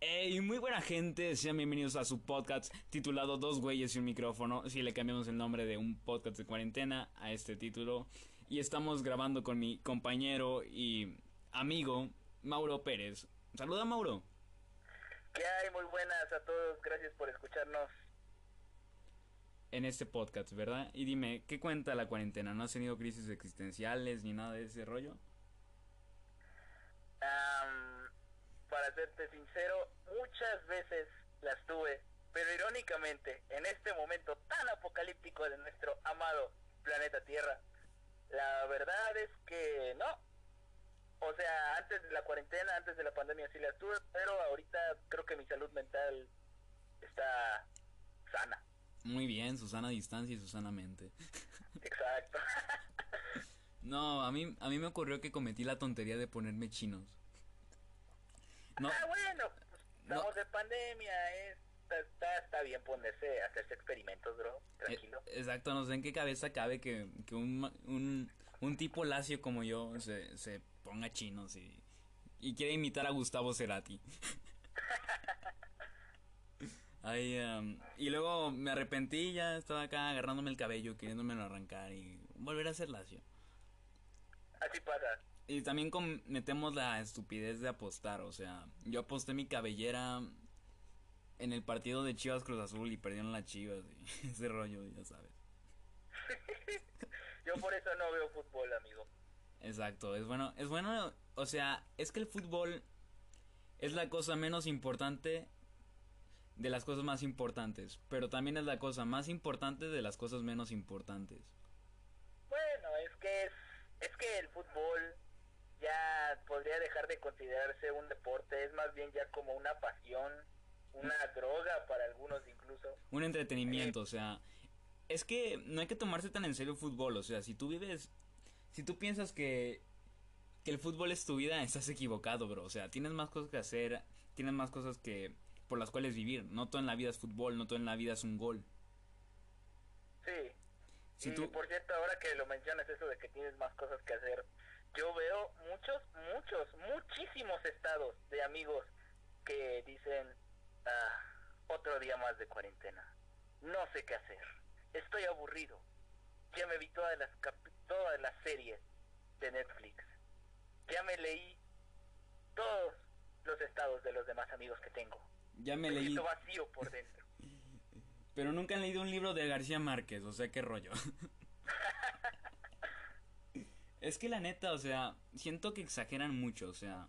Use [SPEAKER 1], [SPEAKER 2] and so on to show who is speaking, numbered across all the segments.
[SPEAKER 1] Hey, muy buena gente, sean bienvenidos a su podcast titulado Dos güeyes y un micrófono. Si le cambiamos el nombre de un podcast de cuarentena a este título. Y estamos grabando con mi compañero y amigo Mauro Pérez. Saluda Mauro.
[SPEAKER 2] ¿Qué hay? Muy buenas a todos, gracias por escucharnos.
[SPEAKER 1] En este podcast, ¿verdad? Y dime, ¿qué cuenta la cuarentena? ¿No has tenido crisis existenciales ni nada de ese rollo?
[SPEAKER 2] Para serte sincero, muchas veces las tuve, pero irónicamente, en este momento tan apocalíptico de nuestro amado planeta Tierra, la verdad es que no. O sea, antes de la cuarentena, antes de la pandemia sí las tuve, pero ahorita creo que mi salud mental está sana.
[SPEAKER 1] Muy bien, Susana distancia y Susana mente.
[SPEAKER 2] Exacto.
[SPEAKER 1] No, a mí, a mí me ocurrió que cometí la tontería de ponerme chinos. No,
[SPEAKER 2] Ah, bueno, pues,
[SPEAKER 1] No.
[SPEAKER 2] estamos de pandemia, eh, está, está, bien ponerse, hacerse experimentos, bro, tranquilo.
[SPEAKER 1] Eh, exacto, no sé en qué cabeza cabe que, que un, un, un tipo lacio como yo se, se ponga chinos y, y quiere imitar a Gustavo Cerati. Ay, am, y luego me arrepentí, ya estaba acá agarrándome el cabello, queriéndomelo arrancar y volver a ser lacio.
[SPEAKER 2] Así pasa.
[SPEAKER 1] Y también cometemos la estupidez de apostar, o sea, yo aposté mi cabellera en el partido de Chivas Cruz Azul y perdieron las Chivas y ese rollo, ya sabes.
[SPEAKER 2] Yo por eso no veo fútbol, amigo.
[SPEAKER 1] Exacto, es bueno, es bueno, o sea, es que el fútbol es la cosa menos importante de las cosas más importantes, pero también es la cosa más importante de las cosas menos importantes.
[SPEAKER 2] Bueno, es que es, es que el fútbol ya podría dejar de considerarse un deporte, es más bien ya como una pasión, una droga para algunos incluso.
[SPEAKER 1] Un entretenimiento, o sea, es que no hay que tomarse tan en serio el fútbol, o sea, si tú vives, si tú piensas que que el fútbol es tu vida, estás equivocado, bro, o sea, tienes más cosas que hacer, tienes más cosas que por las cuales vivir, no todo en la vida es fútbol, no todo en la vida es un gol.
[SPEAKER 2] Sí.
[SPEAKER 1] Si
[SPEAKER 2] y
[SPEAKER 1] tú-
[SPEAKER 2] por cierto, ahora que lo mencionas eso de que tienes más cosas que hacer, yo veo muchos, muchos, muchísimos estados de amigos que dicen, ah, otro día más de cuarentena, no sé qué hacer, estoy aburrido, ya me vi todas las, todas las series de Netflix, ya me leí todos los estados de los demás amigos que tengo,
[SPEAKER 1] Ya me
[SPEAKER 2] me
[SPEAKER 1] leí,
[SPEAKER 2] siento vacío por dentro.
[SPEAKER 1] pero nunca han leído un libro de García Márquez, o sea, qué rollo. es que la neta, o sea, siento que exageran mucho, o sea,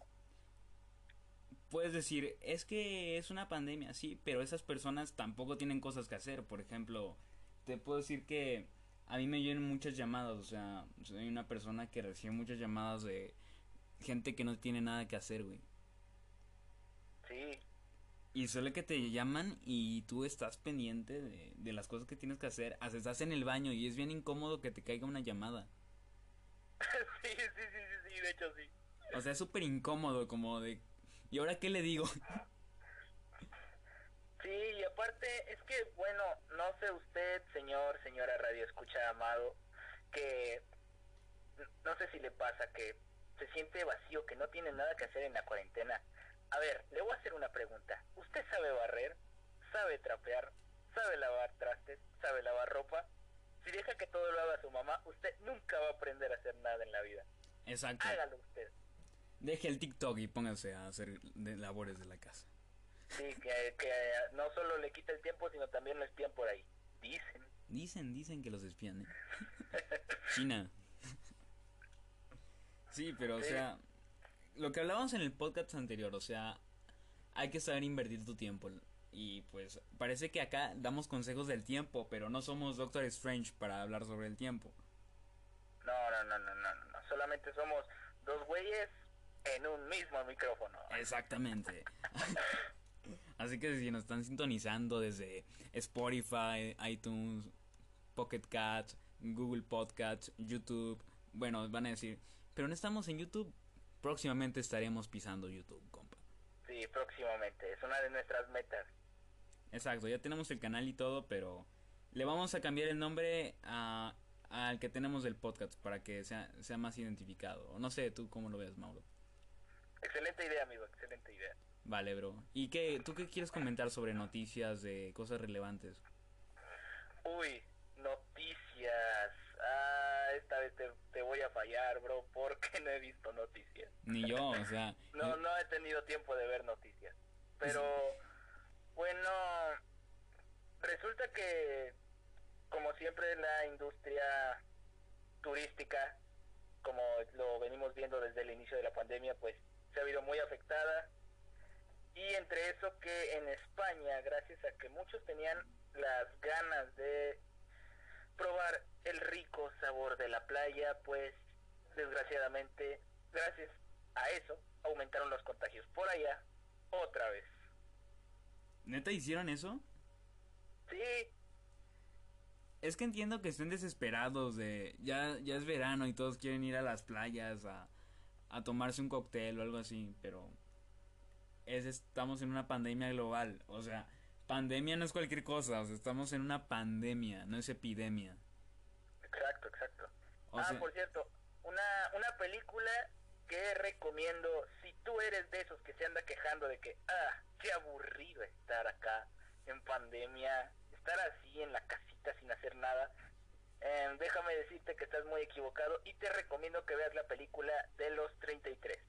[SPEAKER 1] puedes decir, es que es una pandemia, sí, pero esas personas tampoco tienen cosas que hacer, por ejemplo, te puedo decir que a mí me llegan muchas llamadas, o sea, soy una persona que recibe muchas llamadas de gente que no tiene nada que hacer, güey.
[SPEAKER 2] Sí,
[SPEAKER 1] Y suele que te llaman y tú estás pendiente de, de las cosas que tienes que hacer. Hasta estás en el baño y es bien incómodo que te caiga una llamada.
[SPEAKER 2] sí, sí, sí, sí, sí, de hecho sí.
[SPEAKER 1] O sea, es súper incómodo como de... ¿Y ahora qué le digo?
[SPEAKER 2] Sí, y aparte es que, bueno, no sé usted, señor, señora radio escucha amado, que no sé si le pasa que se siente vacío, que no tiene nada que hacer en la cuarentena. A ver, le voy a hacer una pregunta. ¿Usted sabe barrer? ¿Sabe trapear? ¿Sabe lavar trastes? ¿Sabe lavar ropa? Si deja que todo lo haga su mamá, usted nunca va a aprender a hacer nada en la vida.
[SPEAKER 1] Exacto.
[SPEAKER 2] Hágalo usted.
[SPEAKER 1] Deje el TikTok y póngase a hacer de labores de la casa.
[SPEAKER 2] Sí, que, que no solo le quita el tiempo, sino también lo espían por ahí. Dicen.
[SPEAKER 1] Dicen, dicen que los espían, ¿eh? China. Sí, pero o
[SPEAKER 2] Sí.
[SPEAKER 1] sea, lo que hablábamos en el podcast anterior, o sea, hay que saber invertir tu tiempo. Y pues parece que acá damos consejos del tiempo, pero no somos Doctor Strange para hablar sobre el tiempo.
[SPEAKER 2] No, no, no, no, no, no. Solamente somos dos güeyes en un mismo micrófono.
[SPEAKER 1] Exactamente. Así que si nos están sintonizando desde Spotify, iTunes, Pocket Cats, Google Podcasts, YouTube, bueno, van a decir, pero no estamos en YouTube. Próximamente estaremos pisando YouTube, compa.
[SPEAKER 2] Sí, próximamente. Es una de nuestras metas.
[SPEAKER 1] Exacto, ya tenemos el canal y todo, pero le vamos a cambiar el nombre a, al que tenemos del podcast para que sea, sea más identificado. No sé, tú cómo lo ves, Mauro.
[SPEAKER 2] Excelente idea, amigo. Excelente idea.
[SPEAKER 1] Vale, bro. ¿Y qué, tú qué quieres comentar sobre noticias de cosas relevantes?
[SPEAKER 2] Uy, noticias. Ah, esta vez te, te voy a fallar, bro, porque no he visto noticias.
[SPEAKER 1] Ni yo, o sea.
[SPEAKER 2] no, no he tenido tiempo de ver noticias. Pero, bueno, resulta que, como siempre, la industria turística, como lo venimos viendo desde el inicio de la pandemia, pues se ha habido muy afectada. Y entre eso que en España, gracias a que muchos tenían las ganas de probar el rico sabor de la playa, pues desgraciadamente, gracias a eso, aumentaron los contagios por allá otra vez.
[SPEAKER 1] ¿Neta hicieron eso?
[SPEAKER 2] Sí.
[SPEAKER 1] Es que entiendo que estén desesperados de ya ya es verano y todos quieren ir a las playas a, a tomarse un cóctel o algo así, pero es estamos en una pandemia global, o sea, pandemia no es cualquier cosa, o sea, estamos en una pandemia, no es epidemia.
[SPEAKER 2] Exacto, exacto. ah, por cierto, una, una película que recomiendo si tú eres de esos que se anda quejando de que, ah, qué aburrido estar acá en pandemia, estar así en la casita sin hacer nada. Eh, déjame decirte que estás muy equivocado y te recomiendo que veas la película de los 33,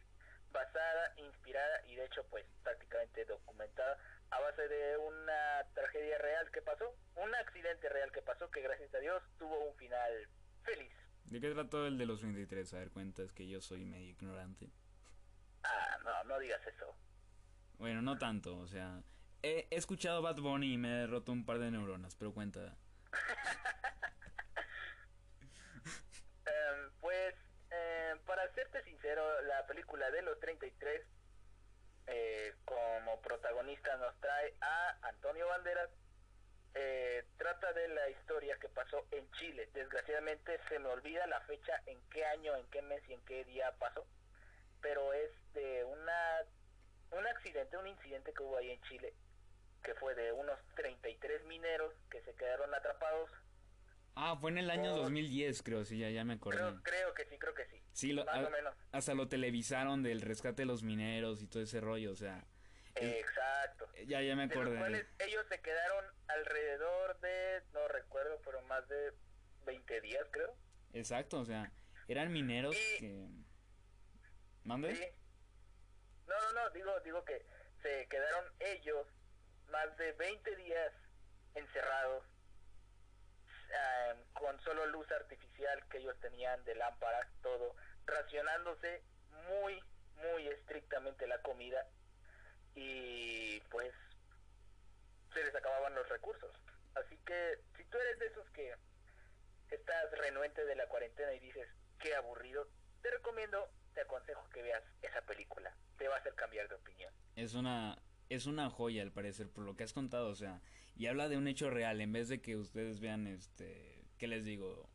[SPEAKER 2] basada, inspirada y de hecho pues prácticamente documentada a base de una tragedia real que pasó, un accidente real que pasó que gracias a Dios tuvo un final feliz.
[SPEAKER 1] ¿De qué trató el de los 23? A ver, cuentas que yo soy medio ignorante.
[SPEAKER 2] Ah, no, no digas eso.
[SPEAKER 1] Bueno, no tanto, o sea, he, escuchado Bad Bunny y me he roto un par de neuronas, pero cuenta.
[SPEAKER 2] Em, pues, em, para serte sincero, la película de los 33 eh, como protagonista nos trae a Antonio Banderas. Eh, trata de la historia que pasó en Chile. Desgraciadamente se me olvida la fecha, en qué año, en qué mes y en qué día pasó pero es de una un accidente, un incidente que hubo ahí en Chile, que fue de unos 33 mineros que se quedaron atrapados.
[SPEAKER 1] Ah, fue en el año 2010, creo, sí, ya, ya me acordé.
[SPEAKER 2] Creo, que sí, creo que sí.
[SPEAKER 1] Sí, más o menos. Hasta lo televisaron del rescate de los mineros y todo ese rollo, o sea.
[SPEAKER 2] Exacto.
[SPEAKER 1] Ya, ya me acordé.
[SPEAKER 2] ellos se quedaron alrededor de, no recuerdo, fueron más de 20 días, creo.
[SPEAKER 1] Exacto, o sea, eran mineros que ¿Mande?
[SPEAKER 2] Sí. No, no, no, digo, digo que se quedaron ellos más de 20 días encerrados con solo luz artificial que ellos tenían de lámparas, todo, racionándose muy, muy estrictamente la comida y pues se les acababan los recursos. Así que si tú eres de esos que estás renuente de la cuarentena y dices, qué aburrido, te recomiendo te aconsejo que veas esa película. Te va a hacer cambiar de opinión.
[SPEAKER 1] Es una es una joya al parecer por lo que has contado, o sea, y habla de un hecho real en vez de que ustedes vean este, ¿qué les digo?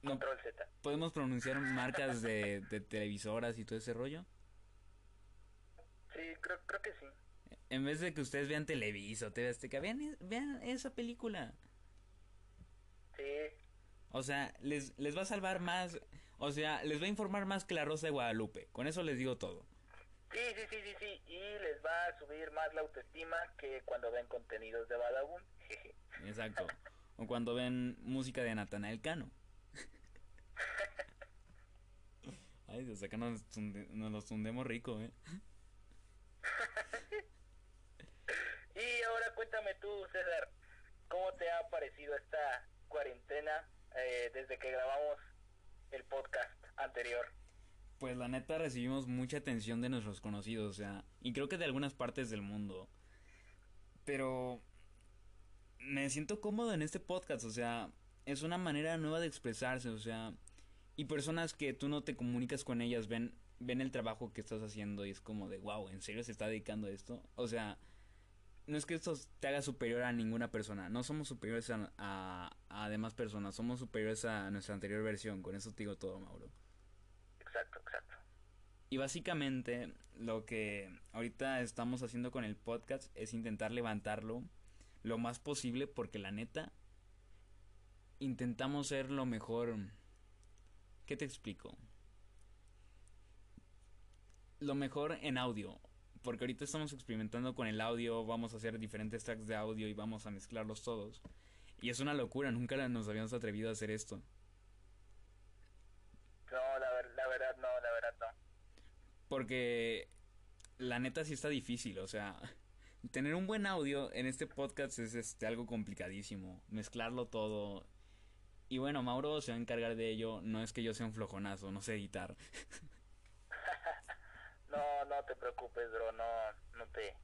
[SPEAKER 2] No, Control Z.
[SPEAKER 1] ¿Podemos pronunciar marcas de, de televisoras y todo ese rollo?
[SPEAKER 2] Sí, creo, creo que sí.
[SPEAKER 1] En vez de que ustedes vean Televisa o TV Azteca, vean, vean esa película.
[SPEAKER 2] Sí.
[SPEAKER 1] O sea, les, les va a salvar más o sea, les va a informar más que la Rosa de Guadalupe. Con eso les digo todo.
[SPEAKER 2] Sí, sí, sí, sí, sí. Y les va a subir más la autoestima que cuando ven contenidos de Badabun.
[SPEAKER 1] Exacto. O cuando ven música de Natanael Cano. Ay, desde acá nos, nos los tundemos rico, ¿eh?
[SPEAKER 2] Y ahora cuéntame tú, César, ¿cómo te ha parecido esta cuarentena eh, desde que grabamos el podcast anterior.
[SPEAKER 1] Pues la neta recibimos mucha atención de nuestros conocidos, o sea, y creo que de algunas partes del mundo. Pero me siento cómodo en este podcast, o sea, es una manera nueva de expresarse, o sea, y personas que tú no te comunicas con ellas ven ven el trabajo que estás haciendo y es como de, wow, ¿en serio se está dedicando a esto? O sea, no es que esto te haga superior a ninguna persona. No somos superiores a, a, demás personas. Somos superiores a nuestra anterior versión. Con eso te digo todo, Mauro.
[SPEAKER 2] Exacto, exacto.
[SPEAKER 1] Y básicamente lo que ahorita estamos haciendo con el podcast es intentar levantarlo lo más posible porque la neta intentamos ser lo mejor. ¿Qué te explico? Lo mejor en audio porque ahorita estamos experimentando con el audio, vamos a hacer diferentes tracks de audio y vamos a mezclarlos todos. Y es una locura, nunca nos habíamos atrevido a hacer esto.
[SPEAKER 2] No, la, la verdad no, la verdad no.
[SPEAKER 1] Porque la neta sí está difícil, o sea, tener un buen audio en este podcast es este algo complicadísimo, mezclarlo todo. Y bueno, Mauro se va a encargar de ello, no es que yo sea un flojonazo, no sé editar.
[SPEAKER 2] no, te preocupes, bro, no, no te...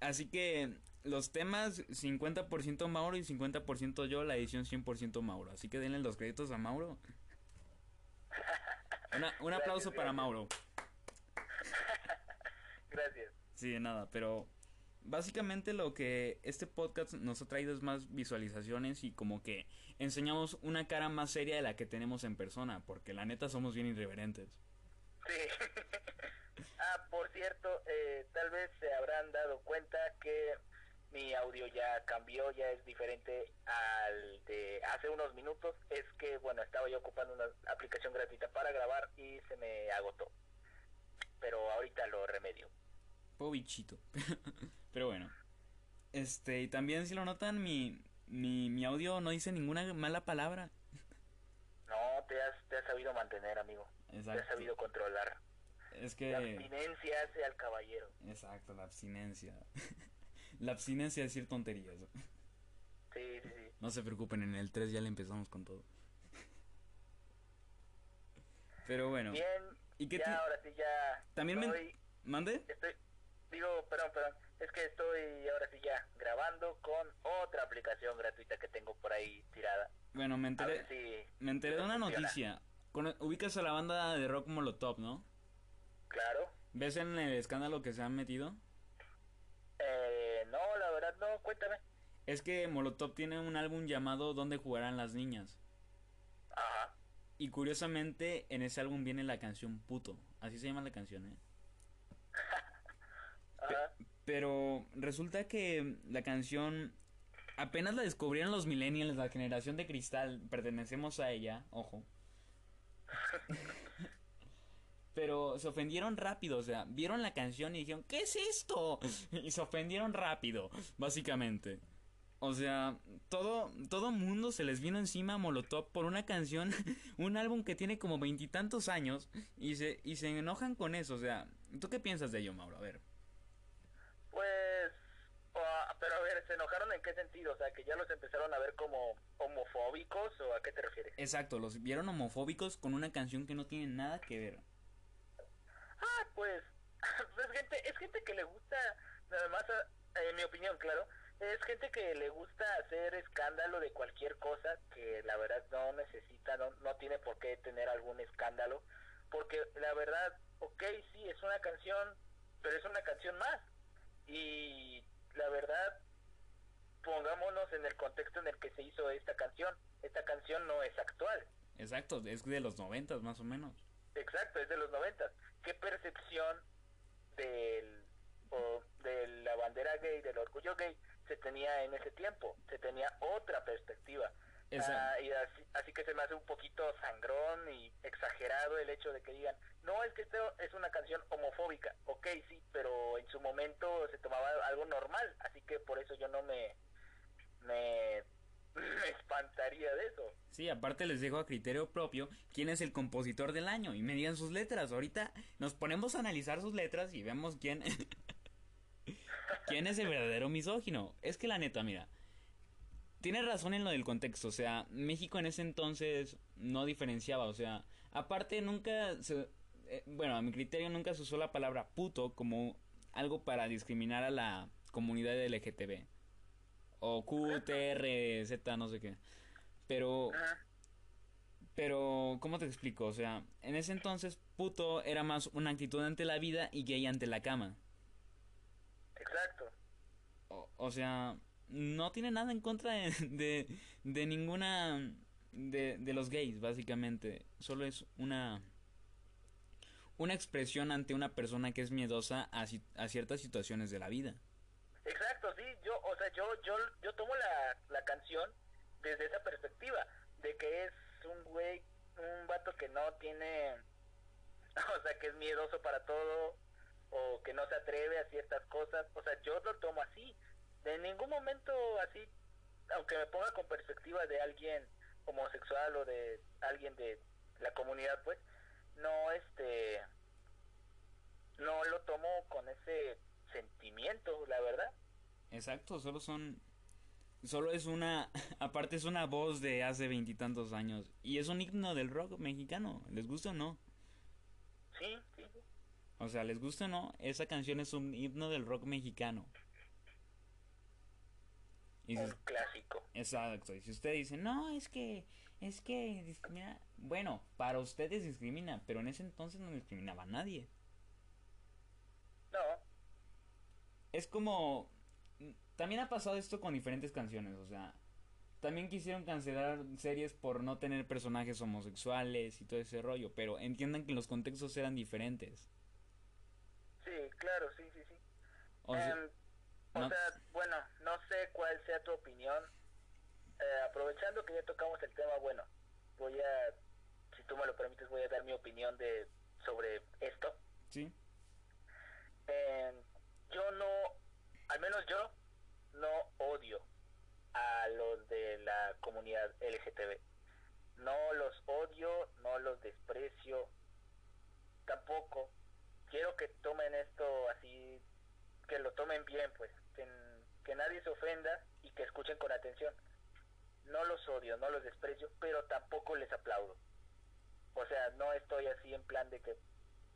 [SPEAKER 1] Así que los temas 50% Mauro y 50% yo, la edición 100% Mauro. Así que denle los créditos a Mauro. un aplauso para Mauro.
[SPEAKER 2] Gracias.
[SPEAKER 1] Sí, de nada, pero básicamente lo que este podcast nos ha traído es más visualizaciones y como que enseñamos una cara más seria de la que tenemos en persona, porque la neta somos bien irreverentes.
[SPEAKER 2] Sí. cierto, eh, tal vez se habrán dado cuenta que mi audio ya cambió, ya es diferente al de hace unos minutos. Es que, bueno, estaba yo ocupando una aplicación gratuita para grabar y se me agotó. Pero ahorita lo remedio.
[SPEAKER 1] Pobichito. Pero bueno. Este, y también si lo notan, mi, mi, mi audio no dice ninguna mala palabra.
[SPEAKER 2] No, te has, te has sabido mantener, amigo. Exacto. Te has sabido controlar.
[SPEAKER 1] Es que...
[SPEAKER 2] La abstinencia hace al caballero.
[SPEAKER 1] Exacto, la abstinencia. la abstinencia es decir tonterías.
[SPEAKER 2] Sí, sí, sí.
[SPEAKER 1] No se preocupen, en el 3 ya le empezamos con todo. Pero bueno.
[SPEAKER 2] Bien, ¿Y qué ya, ahora sí ya...
[SPEAKER 1] También me... ¿Mande?
[SPEAKER 2] Estoy... Digo, perdón, perdón. Es que estoy ahora sí ya grabando con otra aplicación gratuita que tengo por ahí tirada.
[SPEAKER 1] Bueno, me enteré, me enteré de una noticia. ubicas a la banda de rock Molotov, ¿no?
[SPEAKER 2] Claro.
[SPEAKER 1] ¿Ves en el escándalo que se han metido?
[SPEAKER 2] Eh, no, la verdad no, cuéntame.
[SPEAKER 1] Es que Molotov tiene un álbum llamado ¿Dónde jugarán las niñas?
[SPEAKER 2] Ajá.
[SPEAKER 1] Y curiosamente en ese álbum viene la canción Puto. Así se llama la canción, ¿eh? Pero resulta que la canción apenas la descubrieron los millennials, la generación de cristal, pertenecemos a ella, ojo. Pero se ofendieron rápido, o sea, vieron la canción y dijeron, ¿qué es esto? Y se ofendieron rápido, básicamente. O sea, todo, todo mundo se les vino encima a Molotov por una canción, un álbum que tiene como veintitantos años y se, y se enojan con eso. O sea, ¿tú qué piensas de ello, Mauro? A ver.
[SPEAKER 2] Pues, pero a ver, ¿se enojaron en qué sentido? O sea, que ya los empezaron a ver como homofóbicos o a qué te refieres?
[SPEAKER 1] Exacto, los vieron homofóbicos con una canción que no tiene nada que ver.
[SPEAKER 2] Ah, pues, es gente, es gente que le gusta, nada más, en mi opinión, claro, es gente que le gusta hacer escándalo de cualquier cosa que la verdad no necesita, no, no tiene por qué tener algún escándalo, porque la verdad, ok, sí, es una canción, pero es una canción más y la verdad, pongámonos en el contexto en el que se hizo esta canción. Esta canción no es actual.
[SPEAKER 1] Exacto, es de los noventas más o menos.
[SPEAKER 2] Exacto, es de los noventas. ¿Qué percepción del, de la bandera gay, del orgullo gay, se tenía en ese tiempo? Se tenía otra perspectiva. Ah, y así, que se me hace un poquito sangrón y exagerado el hecho de que digan, no, es que esto es una canción homofóbica. Ok, sí, pero en su momento se tomaba algo normal, así que por eso yo no me, me, me espantaría de eso.
[SPEAKER 1] Sí, aparte les dejo a criterio propio quién es el compositor del año y me digan sus letras. Ahorita nos ponemos a analizar sus letras y vemos quién... ¿Quién es el verdadero misógino? Es que la neta, mira, tiene razón en lo del contexto, o sea, México en ese entonces no diferenciaba, o sea, aparte nunca se, eh, bueno, a mi criterio nunca se usó la palabra puto como algo para discriminar a la comunidad LGTB o QTR, Z, no sé qué. Pero pero ¿cómo te explico? O sea, en ese entonces puto era más una actitud ante la vida y gay ante la cama.
[SPEAKER 2] Exacto.
[SPEAKER 1] O, o sea, no tiene nada en contra de, de, ninguna de, de, los gays, básicamente. Solo es una una expresión ante una persona que es miedosa a, a ciertas situaciones de la vida.
[SPEAKER 2] Exacto, sí, yo, o sea, yo, yo, yo tomo la, la canción desde esa perspectiva, de que es un güey, un vato que no tiene, o sea, que es miedoso para todo, o que no se atreve a ciertas cosas. O sea, yo lo tomo así. De ningún momento así, aunque me ponga con perspectiva de alguien homosexual o de alguien de la comunidad, pues, no, este, no lo tomo con ese sentimiento, la verdad.
[SPEAKER 1] Exacto, solo son solo es una, aparte es una voz de hace veintitantos años y es un himno del rock mexicano, ¿les gusta o no?
[SPEAKER 2] Sí, sí.
[SPEAKER 1] O sea, ¿les gusta o no? Esa canción es un himno del rock mexicano.
[SPEAKER 2] un clásico.
[SPEAKER 1] Exacto. Y si usted dice, no, es que, es que discrimina. Bueno, para ustedes discrimina, pero en ese entonces no discriminaba a nadie.
[SPEAKER 2] No.
[SPEAKER 1] Es como, también ha pasado esto con diferentes canciones, o sea, también quisieron cancelar series por no tener personajes homosexuales y todo ese rollo, pero entiendan que los contextos eran diferentes.
[SPEAKER 2] Sí, claro, sí, sí, sí. O, sea, bueno, no sé cuál sea tu opinión. Eh, aprovechando que ya tocamos el tema, bueno, voy a, si tú me lo permites, voy a dar mi opinión de sobre esto.
[SPEAKER 1] Sí.
[SPEAKER 2] Em, yo no, al menos yo, no odio a los de la comunidad LGTB. No los odio, no los desprecio. Tampoco quiero que tomen esto así, que lo tomen bien, pues, que, que nadie se ofenda y que escuchen con atención. No los odio, no los desprecio, pero tampoco les aplaudo. O sea, no estoy así en plan de que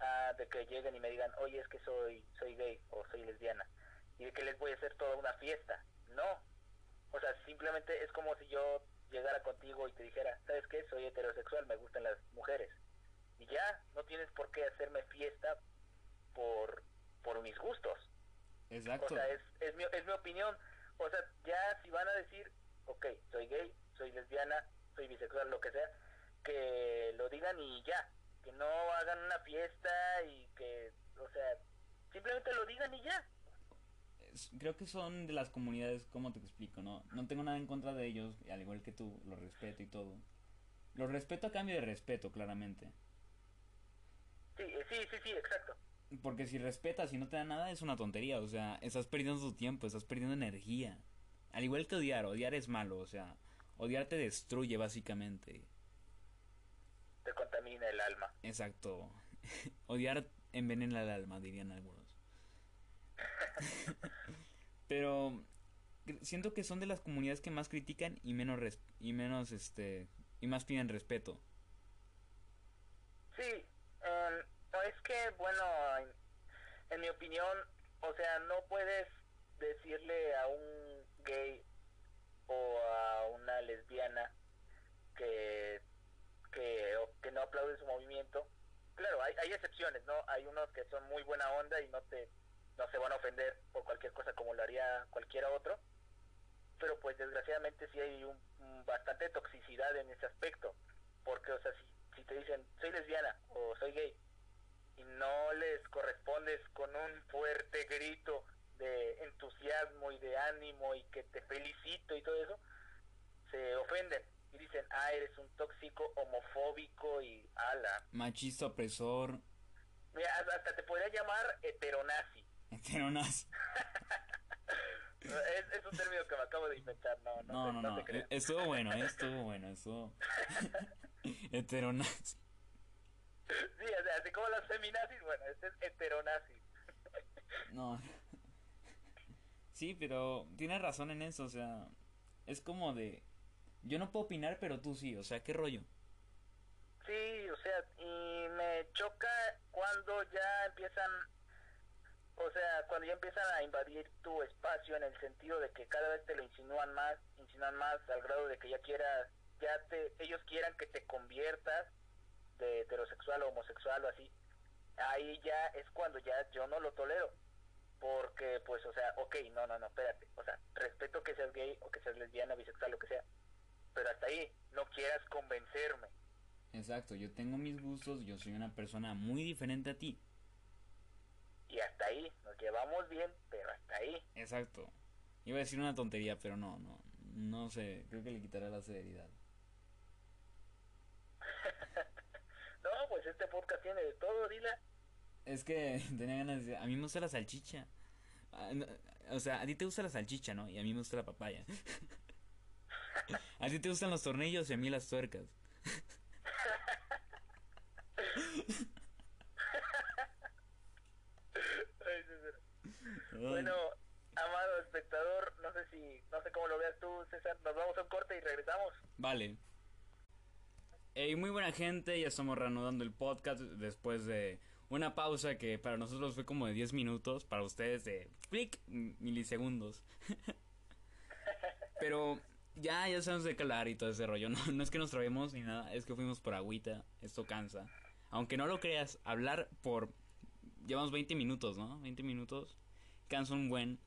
[SPEAKER 2] ah, de que lleguen y me digan, oye, es que soy soy gay o soy lesbiana y de que les voy a hacer toda una fiesta. No. O sea, simplemente es como si yo llegara contigo y te dijera, ¿sabes qué? Soy heterosexual, me gustan las mujeres. Y ya, no tienes por qué hacerme fiesta por, por mis gustos.
[SPEAKER 1] Exacto.
[SPEAKER 2] O sea, es, es, mi, es mi opinión. O sea, ya si van a decir, ok, soy gay, soy lesbiana, soy bisexual, lo que sea, que lo digan y ya. Que no hagan una fiesta y que, o sea, simplemente lo digan y ya
[SPEAKER 1] creo que son de las comunidades, ¿cómo te explico? No, no tengo nada en contra de ellos, al igual que tú, los respeto y todo. Los respeto a cambio de respeto, claramente.
[SPEAKER 2] Sí, eh, sí, sí, sí, exacto.
[SPEAKER 1] Porque si respetas y no te da nada es una tontería, o sea, estás perdiendo tu tiempo, estás perdiendo energía. Al igual que odiar, odiar es malo, o sea, odiar te destruye básicamente.
[SPEAKER 2] El alma.
[SPEAKER 1] Exacto. odiar envenena el alma, dirían algunos. Pero siento que son de las comunidades que más critican y menos y menos este y más piden respeto.
[SPEAKER 2] Sí, em, es que bueno, en, mi opinión, o sea, no puedes decirle a un gay o a una lesbiana que que, que no aplaude su movimiento. Claro, hay, hay excepciones, ¿no? Hay unos que son muy buena onda y no te no se van a ofender por cualquier cosa como lo haría cualquiera otro, pero pues desgraciadamente sí hay un, bastante toxicidad en ese aspecto, porque o sea, si, si te dicen soy lesbiana o soy gay y no les correspondes con un fuerte grito de entusiasmo y de ánimo y que te felicito y todo eso, se ofenden y dicen, ah, eres un tóxico homofóbico y ala.
[SPEAKER 1] Machista opresor.
[SPEAKER 2] Mira, hasta te podría llamar heteronazi.
[SPEAKER 1] Heteronazi.
[SPEAKER 2] es, es, un término que me acabo de inventar, no, no, no, no, no,
[SPEAKER 1] e, estuvo bueno, eh, estuvo bueno, estuvo heteronazi.
[SPEAKER 2] Sí, o sea, así como las feminazis, bueno, este es heteronazi.
[SPEAKER 1] no. Sí, pero tienes razón en eso, o sea, es como de, yo no puedo opinar, pero tú sí, o sea, ¿qué rollo?
[SPEAKER 2] Sí, o sea, y me choca cuando ya empiezan o sea, cuando ya empiezan a invadir tu espacio en el sentido de que cada vez te lo insinúan más, insinúan más al grado de que ya quieras, ya te, ellos quieran que te conviertas de heterosexual o homosexual o así, ahí ya es cuando ya yo no lo tolero. Porque, pues, o sea, ok, no, no, no, espérate. O sea, respeto que seas gay o que seas lesbiana, bisexual, lo que sea. Pero hasta ahí, no quieras convencerme.
[SPEAKER 1] Exacto, yo tengo mis gustos, yo soy una persona muy diferente a ti
[SPEAKER 2] y hasta ahí, nos llevamos bien, pero hasta ahí.
[SPEAKER 1] Exacto. Iba a decir una tontería, pero no, no, no sé, creo que le quitará la severidad.
[SPEAKER 2] no, pues este podcast tiene de todo, Dila.
[SPEAKER 1] Es que tenía ganas de... A mí me gusta la salchicha. Ah, O sea, a ti te gusta la salchicha, ¿no? Y a mí me gusta la papaya. A ti te gustan los tornillos y a mí las tuercas.
[SPEAKER 2] Bueno, amado espectador, no sé si, no sé cómo lo veas tú, César. Nos vamos a un corte y regresamos.
[SPEAKER 1] Vale. Hey, muy buena gente, ya estamos reanudando el podcast después de una pausa que para nosotros fue como de 10 minutos, para ustedes de clic milisegundos. Pero ya, ya sabemos de calar y todo ese rollo. No, no es que nos trabemos ni nada, es que fuimos por agüita. Esto cansa. Aunque no lo creas, hablar por. Llevamos 20 minutos, ¿no? 20 minutos. Cansa un buen.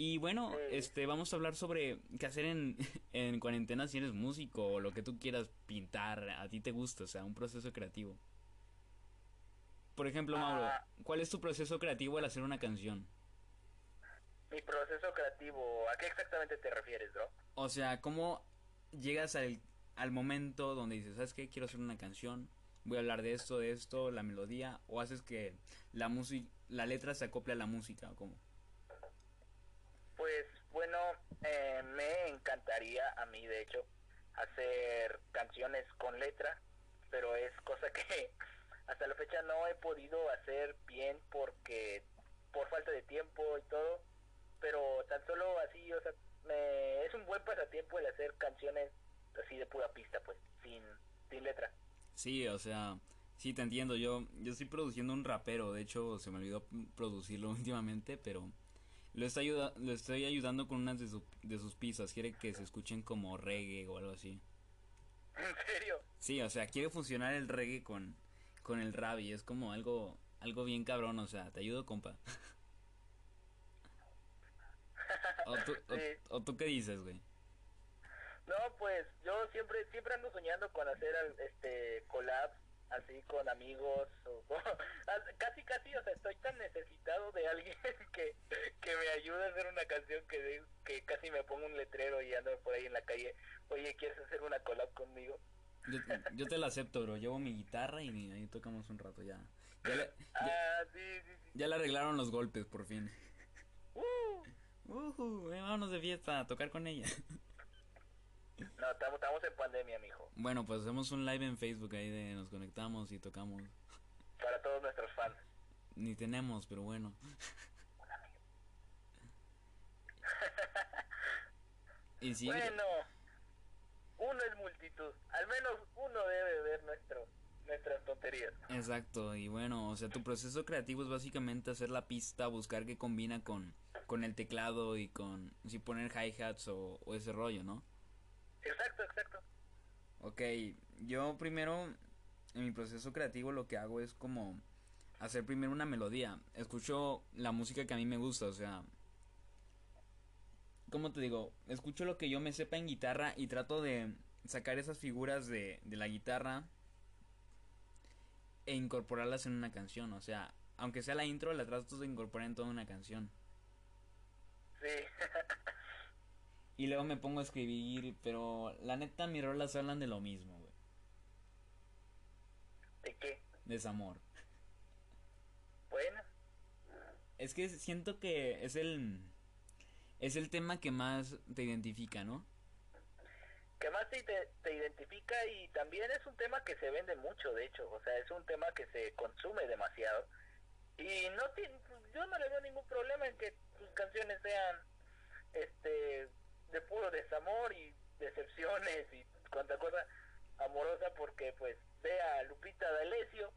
[SPEAKER 1] Y bueno, este, vamos a hablar sobre qué hacer en, en cuarentena si eres músico o lo que tú quieras pintar, a ti te gusta, o sea, un proceso creativo. Por ejemplo, Mauro,
[SPEAKER 2] Ah.
[SPEAKER 1] ¿cuál es tu proceso creativo al hacer una canción?
[SPEAKER 2] Mi proceso creativo, ¿a qué exactamente te refieres, bro?
[SPEAKER 1] O sea, ¿cómo llegas al, al momento donde dices, ¿sabes qué? Quiero hacer una canción, voy a hablar de esto, de esto, la melodía, o haces que la música, la letra se acople a la música, o cómo?
[SPEAKER 2] Pues bueno, eh, me encantaría a mí, de hecho, hacer canciones con letra, pero es cosa que hasta la fecha no he podido hacer bien porque por falta de tiempo y todo, pero tan solo así, o sea, me, es un buen pasatiempo el hacer canciones así de pura pista, pues, sin, sin letra.
[SPEAKER 1] Sí, o sea, sí te entiendo, yo, yo estoy produciendo un rapero, de hecho se me olvidó producirlo últimamente, pero lo estoy, ayuda lo estoy ayudando con unas de, su- de sus pistas, quiere que se escuchen como reggae o algo así.
[SPEAKER 2] ¿En serio?
[SPEAKER 1] Sí, o sea, quiere funcionar el reggae con, con el rap y es como algo, algo bien cabrón, o sea, te ayudo, compa. ¿O tú,
[SPEAKER 2] Sí.
[SPEAKER 1] o tú qué dices, güey?
[SPEAKER 2] No, pues yo siempre siempre ando soñando con hacer este collabs así con amigos o casi casi, o sea, estoy tan necesitado de alguien que, que me ayude a hacer una canción que de- que casi me pongo un letrero y ando por ahí en la calle, "Oye, ¿quieres hacer una collab conmigo?"
[SPEAKER 1] Yo, yo te la acepto, bro. Llevo mi guitarra y ahí tocamos un rato ya. Ya le, ya,
[SPEAKER 2] Ah, sí, sí, sí.
[SPEAKER 1] ya le arreglaron los golpes, por fin.
[SPEAKER 2] Uh.
[SPEAKER 1] Eh, vámonos de fiesta a tocar con ella.
[SPEAKER 2] No, estamos en pandemia, mijo.
[SPEAKER 1] Bueno, pues hacemos un live en Facebook ahí de nos conectamos y tocamos.
[SPEAKER 2] Para todos nuestros fans.
[SPEAKER 1] Ni tenemos, pero bueno. Y sí,
[SPEAKER 2] Bueno, uno es multitud. Al menos uno debe ver nuestro nuestras tonterías.
[SPEAKER 1] exacto. Y bueno, o sea, tu proceso creativo es básicamente hacer la pista, buscar qué combina con, con el teclado y con, si poner hi-hats o, o ese rollo, ¿no?
[SPEAKER 2] Exacto, exacto.
[SPEAKER 1] Ok, yo primero en mi proceso creativo lo que hago es como hacer primero una melodía. Escucho la música que a mí me gusta, o sea, ¿cómo te digo? Escucho lo que yo me sepa en guitarra y trato de sacar esas figuras de, de la guitarra e incorporarlas en una canción, o sea, aunque sea la intro, la trato de incorporar en toda una canción.
[SPEAKER 2] Sí.
[SPEAKER 1] Y luego me pongo a escribir, pero la neta mis rolas hablan de lo mismo, güey.
[SPEAKER 2] ¿De qué?
[SPEAKER 1] Desamor.
[SPEAKER 2] Bueno,
[SPEAKER 1] Es que siento que es el es el tema que más te identifica, ¿no?
[SPEAKER 2] que más te, te- te identifica y también es un tema que se vende mucho, de hecho, o sea, es un tema que se consume demasiado y no ti- yo no le veo ningún problema en que tus canciones sean este de puro desamor y decepciones y cuanta cosa amorosa porque pues vea Lupita D'Alessio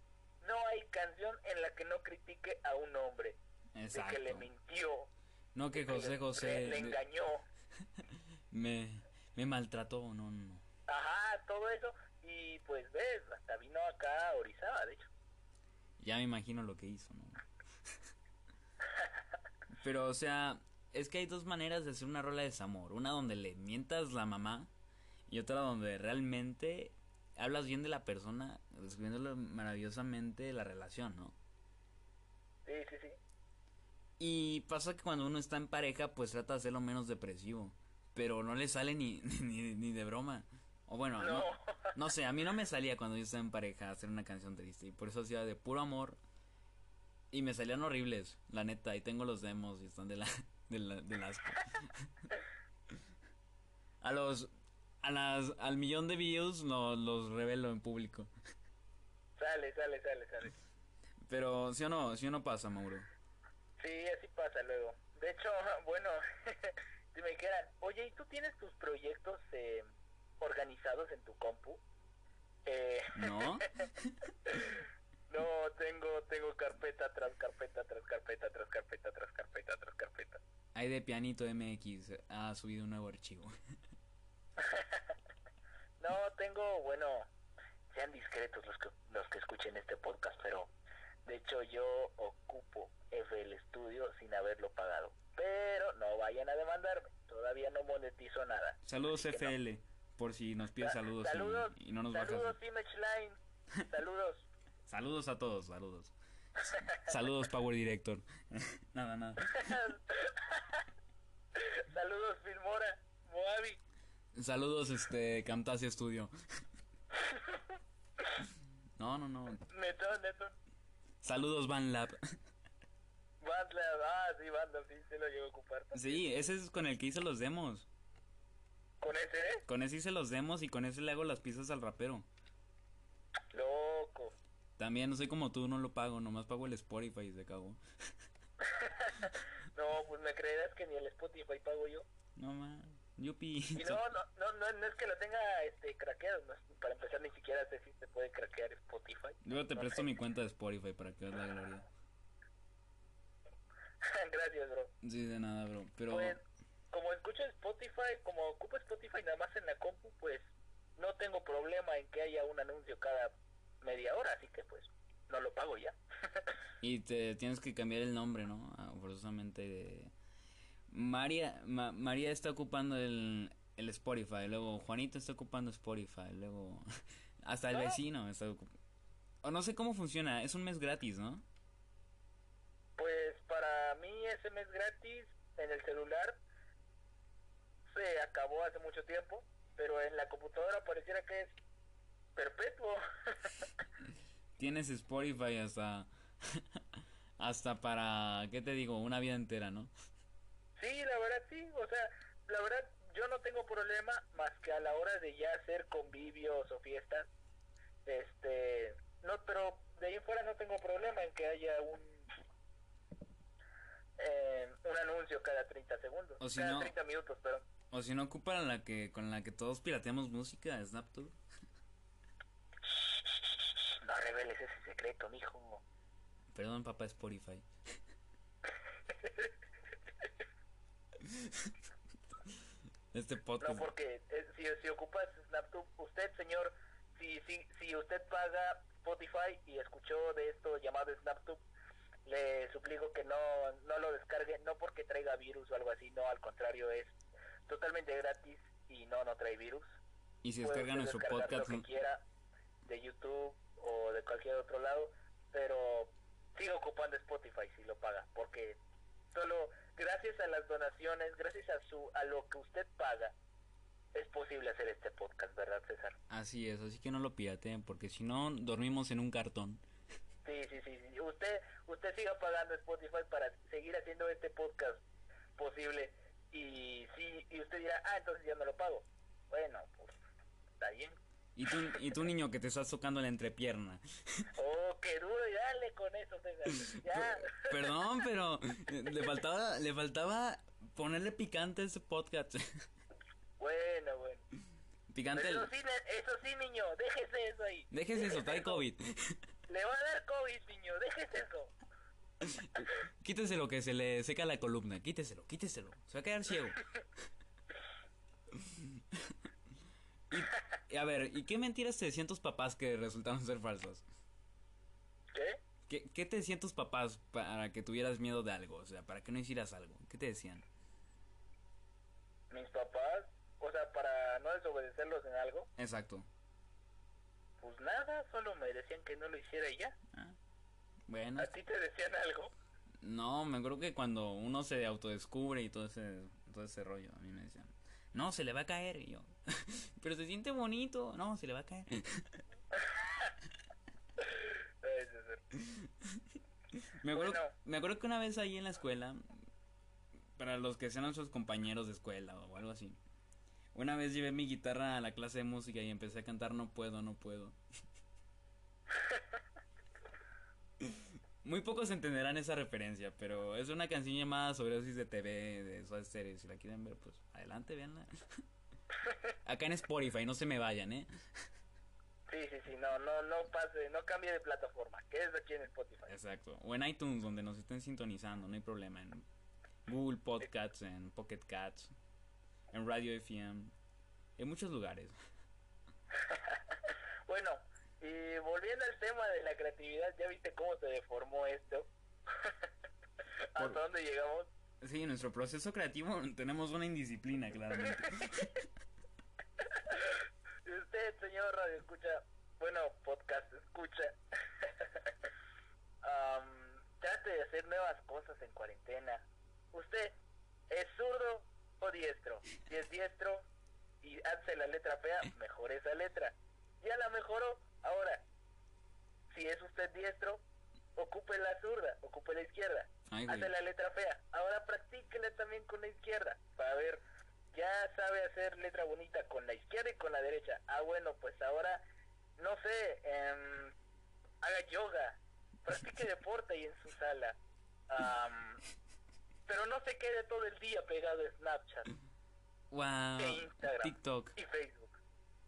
[SPEAKER 2] no hay canción en la que no critique a un hombre de
[SPEAKER 1] Exacto.
[SPEAKER 2] que le mintió
[SPEAKER 1] No que José
[SPEAKER 2] le-
[SPEAKER 1] José
[SPEAKER 2] le, le
[SPEAKER 1] de-
[SPEAKER 2] engañó
[SPEAKER 1] me me maltrató, no, no, no.
[SPEAKER 2] Ajá, todo eso. Y pues ves, hasta vino acá a Orizaba, de hecho.
[SPEAKER 1] Ya me imagino lo que hizo, ¿no? Pero o sea, es que hay dos maneras de hacer una rola de desamor, una donde le mientas la mamá y otra donde realmente hablas bien de la persona, describiéndole maravillosamente la relación, ¿no?
[SPEAKER 2] Sí, sí, sí.
[SPEAKER 1] Y pasa que cuando uno está en pareja, pues trata de hacerlo menos depresivo. Pero no le sale ni, ni, ni de broma. O bueno, no.
[SPEAKER 2] No.
[SPEAKER 1] no sé, a mí no me salía cuando yo estaba en pareja hacer una canción triste. Y por eso hacía de puro amor. Y me salían horribles, la neta, ahí tengo los demos y están de la, de la, del asco. a los, a las, al millón de views no, los revelo en público.
[SPEAKER 2] Sale, sale, sale, sale.
[SPEAKER 1] Pero, ¿sí o no? ¿Sí o no pasa, Mauro?
[SPEAKER 2] Sí, así pasa luego. De hecho, bueno, si me dijeran, oye, ¿y tú tienes tus proyectos eh, organizados en tu compu? Eh,
[SPEAKER 1] ¿No?
[SPEAKER 2] no, tengo, tengo carpeta tras carpeta tras carpeta tras carpeta tras carpeta tras carpeta.
[SPEAKER 1] Hay de Pianito MX, ha subido un nuevo archivo.
[SPEAKER 2] no, tengo, bueno, sean discretos los que, los que escuchen este podcast, pero de hecho yo ocupo FL Studio sin haberlo pagado. Pero no vayan a demandarme, todavía no monetizo nada.
[SPEAKER 1] Saludos FL, por si nos pides saludos,
[SPEAKER 2] saludos
[SPEAKER 1] y, no nos
[SPEAKER 2] saludos, Image Line, saludos.
[SPEAKER 1] saludos a todos, saludos. saludos Power Director. nada, nada.
[SPEAKER 2] saludos Filmora, Moavi.
[SPEAKER 1] Saludos este Camtasia Studio. no, no, no.
[SPEAKER 2] Netón, netón.
[SPEAKER 1] Saludos Van Lab.
[SPEAKER 2] Van Lab, ah, sí, Van Lab, sí, se lo llevo a ocupar.
[SPEAKER 1] Sí, ese es con el que hice los demos.
[SPEAKER 2] ¿Con ese?
[SPEAKER 1] Con ese hice los demos y con ese le hago las piezas al rapero.
[SPEAKER 2] Loco.
[SPEAKER 1] También, no soy como tú, no lo pago, nomás pago el Spotify y se acabó.
[SPEAKER 2] no, pues me creerás que ni el Spotify pago yo.
[SPEAKER 1] No, man. Yupi.
[SPEAKER 2] Y no, no, no, no, no es que lo tenga este, craqueado. para empezar, ni siquiera sé si se puede craquear Spotify.
[SPEAKER 1] Luego te presto mi cuenta de Spotify para que veas la gloria.
[SPEAKER 2] Gracias, bro.
[SPEAKER 1] Sí, de nada, bro. Pero.
[SPEAKER 2] Pues, como escucho Spotify, como ocupo Spotify nada más en la compu, pues no tengo problema en que haya un anuncio cada media hora, así que pues no lo pago ya.
[SPEAKER 1] y te tienes que cambiar el nombre, ¿no? Ah, forzosamente de María, María está ocupando el, el Spotify, luego Juanito está ocupando Spotify, luego hasta el ah. vecino está ocupando. O no sé cómo funciona, es un mes gratis, ¿no?
[SPEAKER 2] Pues para mí ese mes gratis en el celular se acabó hace mucho tiempo, pero en la computadora pareciera que es perpetuo.
[SPEAKER 1] Tienes Spotify hasta hasta para, ¿qué te digo? Una vida entera, ¿no?
[SPEAKER 2] Sí, la verdad sí, o sea, la verdad yo no tengo problema más que a la hora de ya hacer convivios o fiestas, este, no, pero de ahí fuera no tengo problema en que haya un eh, un anuncio cada 30 segundos, o cada 30 minutos, pero
[SPEAKER 1] O si no ocupan la que con la que todos pirateamos música, Snaptour.
[SPEAKER 2] No reveles ese secreto, mijo.
[SPEAKER 1] Perdón, papá Spotify. este podcast.
[SPEAKER 2] No, porque eh, si, si ocupas SnapTube, usted, señor, si, si, si usted paga Spotify y escuchó de esto llamado SnapTube, le suplico que no, no lo descargue, no porque traiga virus o algo así, no, al contrario, es totalmente gratis y no, no trae virus.
[SPEAKER 1] Y si descarga nuestro podcast,
[SPEAKER 2] lo que quiera de YouTube o de cualquier otro lado, pero siga ocupando Spotify si lo paga, porque solo gracias a las donaciones, gracias a su a lo que usted paga, es posible hacer este podcast, ¿verdad, César?
[SPEAKER 1] Así es, así que no lo pirateen, porque si no dormimos en un cartón.
[SPEAKER 2] Sí, sí, sí, Usted usted siga pagando Spotify para seguir haciendo este podcast posible y sí y usted dirá, "Ah, entonces ya no lo pago." Bueno, pues está bien.
[SPEAKER 1] Y tú, y tú niño que te estás tocando la entrepierna.
[SPEAKER 2] Oh, qué duro, y dale con eso, Ya.
[SPEAKER 1] Perdón, pero le faltaba, le faltaba ponerle picante a ese podcast.
[SPEAKER 2] Bueno, bueno.
[SPEAKER 1] Picante.
[SPEAKER 2] Eso sí, eso sí, niño, déjese eso ahí.
[SPEAKER 1] Déjese, eso, trae COVID.
[SPEAKER 2] Le va a dar COVID, niño, déjese eso.
[SPEAKER 1] Quíteselo que se le seca la columna, quíteselo, quíteselo. Se va a quedar ciego. Y, a ver, ¿y qué mentiras te decían tus papás que resultaron ser falsas?
[SPEAKER 2] ¿Qué?
[SPEAKER 1] ¿Qué, te decían tus papás para que tuvieras miedo de algo? O sea, para que no hicieras algo. ¿Qué te decían?
[SPEAKER 2] Mis papás, o sea, para no desobedecerlos en algo.
[SPEAKER 1] Exacto.
[SPEAKER 2] Pues nada, solo me decían que no lo hiciera y ya.
[SPEAKER 1] Ah, bueno.
[SPEAKER 2] ¿A ti te decían algo?
[SPEAKER 1] No, me creo que cuando uno se autodescubre y todo ese, todo ese rollo, a mí me decían, no, se le va a caer. Y yo, pero se siente bonito. No, se le va a caer. Me acuerdo,
[SPEAKER 2] Bueno.
[SPEAKER 1] me acuerdo que una vez ahí en la escuela, para los que sean nuestros compañeros de escuela o algo así, una vez llevé mi guitarra a la clase de música y empecé a cantar No puedo, no puedo. Muy pocos entenderán esa referencia, pero es una canción llamada Sobredosis de TV de Soda Stereo. Si la quieren ver, pues adelante, véanla. Acá en Spotify, no se me vayan, ¿eh?
[SPEAKER 2] Sí, sí, sí, no, no, no pase, no cambie de plataforma, que es aquí en Spotify.
[SPEAKER 1] Exacto. O en iTunes, donde nos estén sintonizando, no hay problema. En Google Podcasts, en Pocket Cats, en Radio FM, en muchos lugares.
[SPEAKER 2] Bueno, y volviendo al tema de la creatividad, ¿ya viste cómo se deformó esto? ¿Hasta
[SPEAKER 1] Por-
[SPEAKER 2] dónde llegamos?
[SPEAKER 1] Sí, en nuestro proceso creativo tenemos una indisciplina, claramente.
[SPEAKER 2] Y usted, señor Radio Escucha, bueno, podcast Escucha, am, trate de hacer nuevas cosas en cuarentena. ¿Usted es zurdo o diestro? Si es diestro y hace la letra fea, mejore esa letra. Ya la mejoró. Ahora, si es usted diestro, ocupe la zurda, ocupe la izquierda.
[SPEAKER 1] Ay.
[SPEAKER 2] Hace la letra fea. Ahora practíquela también con la izquierda para ver. Ya sabe hacer letra bonita con la izquierda y con la derecha. Ah, bueno, pues ahora, no sé, em, haga yoga, practique deporte ahí en su sala. Am, pero no se quede todo el día pegado a Snapchat
[SPEAKER 1] Wow.
[SPEAKER 2] e Instagram
[SPEAKER 1] TikTok,
[SPEAKER 2] y Facebook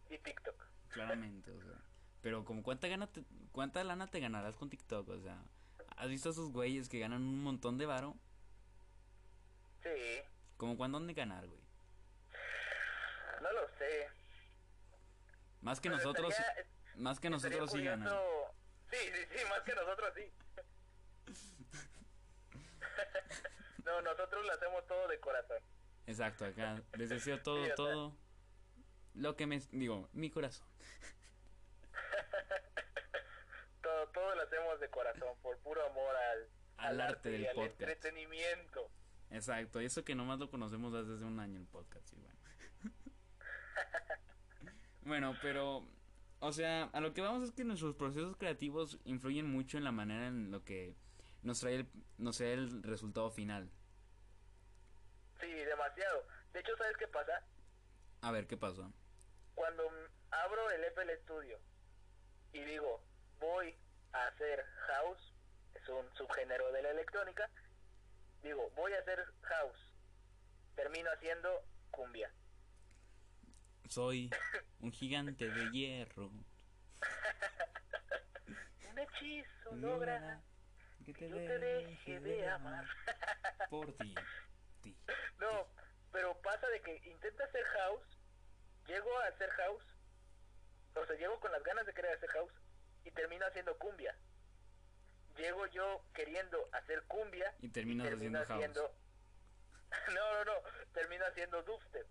[SPEAKER 2] y TikTok.
[SPEAKER 1] claramente, o sea. Pero como cuánta gana te- cuánta lana te ganarás con TikTok, o sea. ¿Has visto a esos güeyes que ganan un montón de varo?
[SPEAKER 2] Sí,
[SPEAKER 1] Como cuándo han de ganar, güey.
[SPEAKER 2] no lo sé.
[SPEAKER 1] Más que
[SPEAKER 2] Pero
[SPEAKER 1] nosotros,
[SPEAKER 2] estaría-
[SPEAKER 1] más que nosotros sí ganan.
[SPEAKER 2] Sí, sí, sí, más que nosotros sí. no, nosotros lo hacemos todo de corazón.
[SPEAKER 1] Exacto, acá les deseo todo,
[SPEAKER 2] Sí, o sea.
[SPEAKER 1] todo lo que me digo, mi corazón.
[SPEAKER 2] Todo, todo lo hacemos de corazón, por puro amor al,
[SPEAKER 1] Al arte del
[SPEAKER 2] y al
[SPEAKER 1] podcast.
[SPEAKER 2] entretenimiento.
[SPEAKER 1] Exacto, y eso que nomás lo conocemos desde hace un año el podcast, sí, bueno. bueno, pero, o sea, a lo que vamos es que nuestros procesos creativos influyen mucho en la manera en lo que nos trae el, nos trae el resultado final.
[SPEAKER 2] Sí, demasiado. De hecho, ¿sabes qué pasa?
[SPEAKER 1] A ver, ¿qué pasó?
[SPEAKER 2] Cuando abro el FL Studio y digo, voy a hacer house, es un subgénero de la electrónica, digo, voy a hacer house, termino haciendo cumbia.
[SPEAKER 1] Soy un gigante de hierro.
[SPEAKER 2] Un hechizo logra
[SPEAKER 1] que
[SPEAKER 2] yo te deje de amar.
[SPEAKER 1] por ti. ti.
[SPEAKER 2] No, pero pasa de que intenta hacer house, llego a hacer house, o sea, llego con las ganas de querer hacer house y termino haciendo cumbia. Llego yo queriendo hacer cumbia
[SPEAKER 1] Y terminas
[SPEAKER 2] termino
[SPEAKER 1] haciendo
[SPEAKER 2] haciendo... No, no, no, termino haciendo dubstep.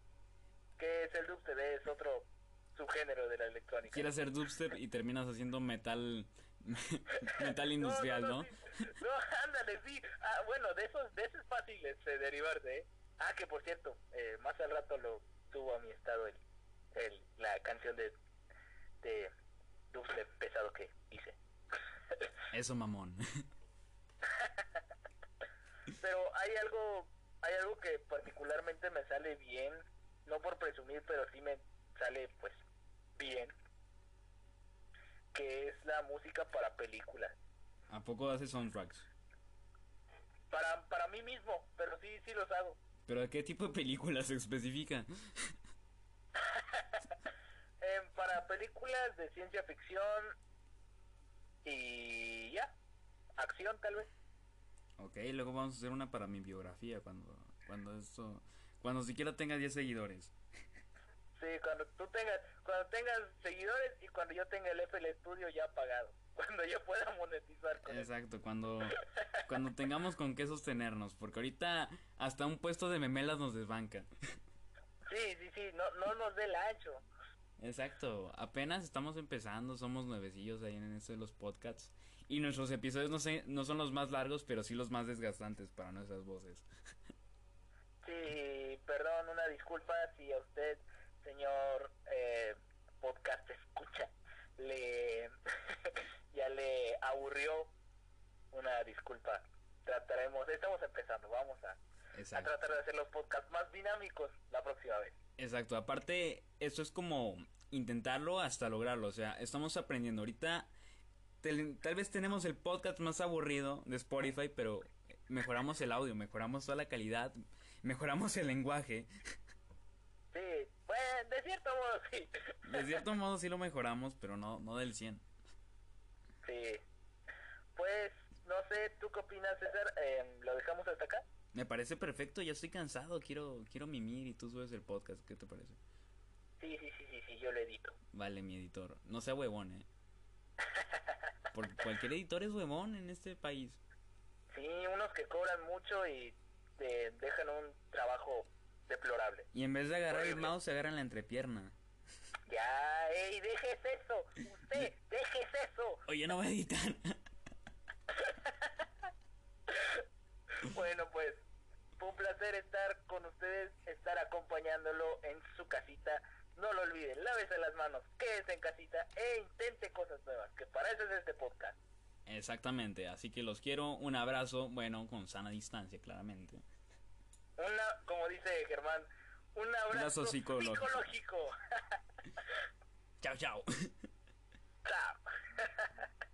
[SPEAKER 2] ¿Qué es el dubstep? Es otro subgénero de la electrónica.
[SPEAKER 1] Quieres hacer dubstep y terminas haciendo metal metal
[SPEAKER 2] No,
[SPEAKER 1] industrial, ¿no?
[SPEAKER 2] sí. No, ándale, sí. Ah, bueno, de esos, de esos fáciles de derivarse, ¿eh? Ah, que por cierto, eh, más al rato lo tuvo a mi estado el, el, la canción de, de dubstep pesado que hice.
[SPEAKER 1] Eso mamón.
[SPEAKER 2] Pero hay algo, hay algo que particularmente me sale bien, no por presumir, pero sí me sale pues bien, que es la música para películas.
[SPEAKER 1] ¿A poco haces soundtracks?
[SPEAKER 2] Para, para mí mismo, pero sí, sí los hago.
[SPEAKER 1] ¿Pero de qué tipo de películas se especifica?
[SPEAKER 2] Para películas de ciencia ficción y ya, acción tal vez.
[SPEAKER 1] Ok, luego vamos a hacer una para mi biografía cuando cuando esto cuando siquiera tenga 10 seguidores.
[SPEAKER 2] Sí, cuando tú tengas, cuando tengas seguidores y cuando yo tenga el FL Studio ya pagado, cuando yo pueda monetizar con eso.
[SPEAKER 1] Exacto, cuando cuando tengamos con qué sostenernos, porque ahorita hasta un puesto de memelas nos desbanca.
[SPEAKER 2] Sí, sí, sí, no, no nos dé el ancho.
[SPEAKER 1] Exacto, apenas estamos empezando, somos nuevecillos ahí en esto de los podcasts y nuestros episodios no sé, no son los más largos, pero sí los más desgastantes para nuestras voces.
[SPEAKER 2] Sí, perdón, una disculpa si a usted, señor eh, podcast escucha, le ya le aburrió una disculpa. Trataremos, estamos empezando, vamos a, a tratar de hacer los podcasts más dinámicos la próxima vez.
[SPEAKER 1] Exacto, aparte, esto es como intentarlo hasta lograrlo, o sea, estamos aprendiendo. Ahorita tal vez tenemos el podcast más aburrido de Spotify, pero mejoramos el audio, mejoramos toda la calidad, mejoramos el lenguaje.
[SPEAKER 2] Sí, pues de cierto modo sí.
[SPEAKER 1] De cierto modo sí lo mejoramos, pero no, no del 100.
[SPEAKER 2] Sí. Pues, no sé, ¿tú qué opinas, César? Em, ¿Lo dejamos hasta acá?
[SPEAKER 1] Me parece perfecto, ya estoy cansado, quiero quiero mimir y tú subes el podcast, ¿qué te parece?
[SPEAKER 2] Sí, sí, sí, sí, sí, yo lo edito.
[SPEAKER 1] Vale, mi editor. No sea huevón, ¿eh? Porque cualquier editor es huevón en este país.
[SPEAKER 2] Sí, unos que cobran mucho y te dejan un trabajo deplorable.
[SPEAKER 1] Y en vez de agarrar el mouse, se agarran la entrepierna.
[SPEAKER 2] Ya, ey, dejes eso. Usted, dejes eso.
[SPEAKER 1] Oye, no voy a editar.
[SPEAKER 2] bueno, pues, fue un placer estar con ustedes, estar acompañándolo en su casita. No lo olviden, lávese las manos, quédese en casita e intente cosas nuevas, que para eso es este podcast.
[SPEAKER 1] Exactamente, así que los quiero, un abrazo, bueno, con sana distancia, claramente.
[SPEAKER 2] Una, como dice Germán, un abrazo, psicológico.
[SPEAKER 1] chao, chao.
[SPEAKER 2] Chao.